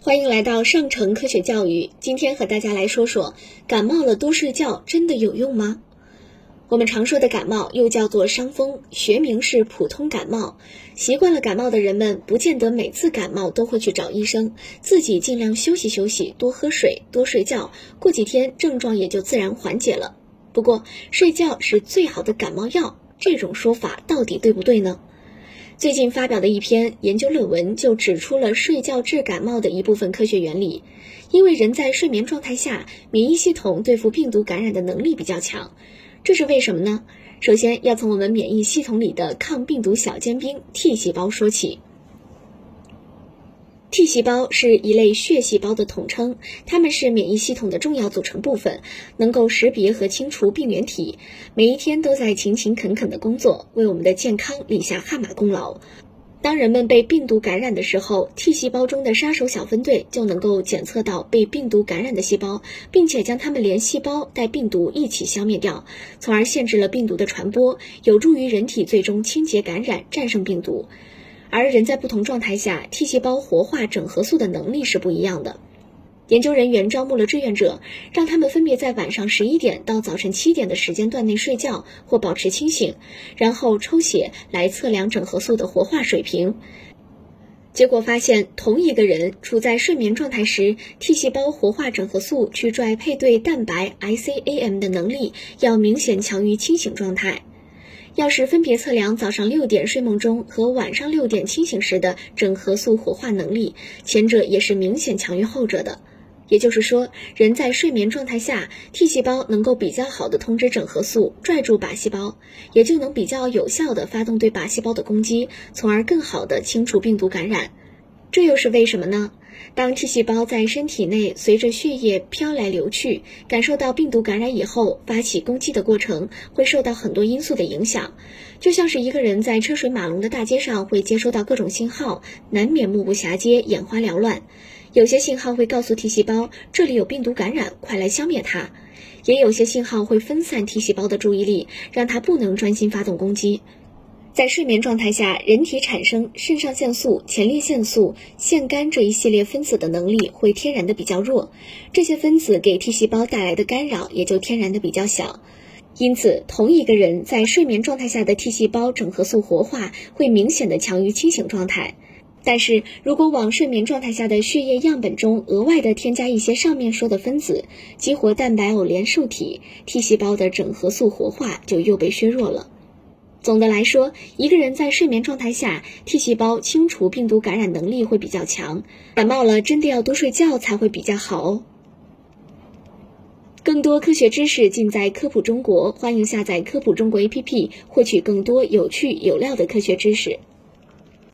欢迎来到上城科学教育。今天和大家来说说，感冒了多睡觉真的有用吗？我们常说的感冒又叫做伤风，学名是普通感冒。习惯了感冒的人们，不见得每次感冒都会去找医生，自己尽量休息休息，多喝水，多睡觉，过几天症状也就自然缓解了。不过，睡觉是最好的感冒药，这种说法到底对不对呢？最近发表的一篇研究论文就指出了睡觉治感冒的一部分科学原理。因为人在睡眠状态下，免疫系统对付病毒感染的能力比较强。这是为什么呢？首先要从我们免疫系统里的抗病毒小尖兵 T 细胞说起。T 细胞是一类血细胞的统称，它们是免疫系统的重要组成部分，能够识别和清除病原体，每一天都在勤勤恳恳的工作，为我们的健康立下汗马功劳。当人们被病毒感染的时候，T 细胞中的杀手小分队就能够检测到被病毒感染的细胞，并且将它们连细胞带病毒一起消灭掉，从而限制了病毒的传播，有助于人体最终清洁感染，战胜病毒。而人在不同状态下，T 细胞活化整合素的能力是不一样的。研究人员招募了志愿者，让他们分别在晚上十一点到早晨七点的时间段内睡觉或保持清醒，然后抽血来测量整合素的活化水平。结果发现，同一个人处在睡眠状态时，T 细胞活化整合素去拽配对蛋白 ICAM 的能力要明显强于清醒状态。要是分别测量早上六点睡梦中和晚上六点清醒时的整合素活化能力，前者也是明显强于后者的。也就是说，人在睡眠状态下，T 细胞能够比较好的通知整合素拽住靶细胞，也就能比较有效的发动对靶细胞的攻击，从而更好的清除病毒感染。这又是为什么呢？当 T 细胞在身体内随着血液飘来流去，感受到病毒感染以后，发起攻击的过程会受到很多因素的影响。就像是一个人在车水马龙的大街上会接收到各种信号，难免目不暇接、眼花缭乱。有些信号会告诉 T 细胞这里有病毒感染，快来消灭它；也有些信号会分散 T 细胞的注意力，让它不能专心发动攻击。在睡眠状态下，人体产生肾上腺素、前列腺素、腺苷这一系列分子的能力会天然的比较弱，这些分子给 T 细胞带来的干扰也就天然的比较小。因此，同一个人在睡眠状态下的 T 细胞整合素活化会明显的强于清醒状态。但是如果往睡眠状态下的血液样本中额外的添加一些上面说的分子，激活蛋白偶联受体，T 细胞的整合素活化就又被削弱了。总的来说，一个人在睡眠状态下，T 细胞清除病毒感染能力会比较强。感冒了，真的要多睡觉才会比较好哦。更多科学知识尽在科普中国，欢迎下载科普中国 APP，获取更多有趣有料的科学知识。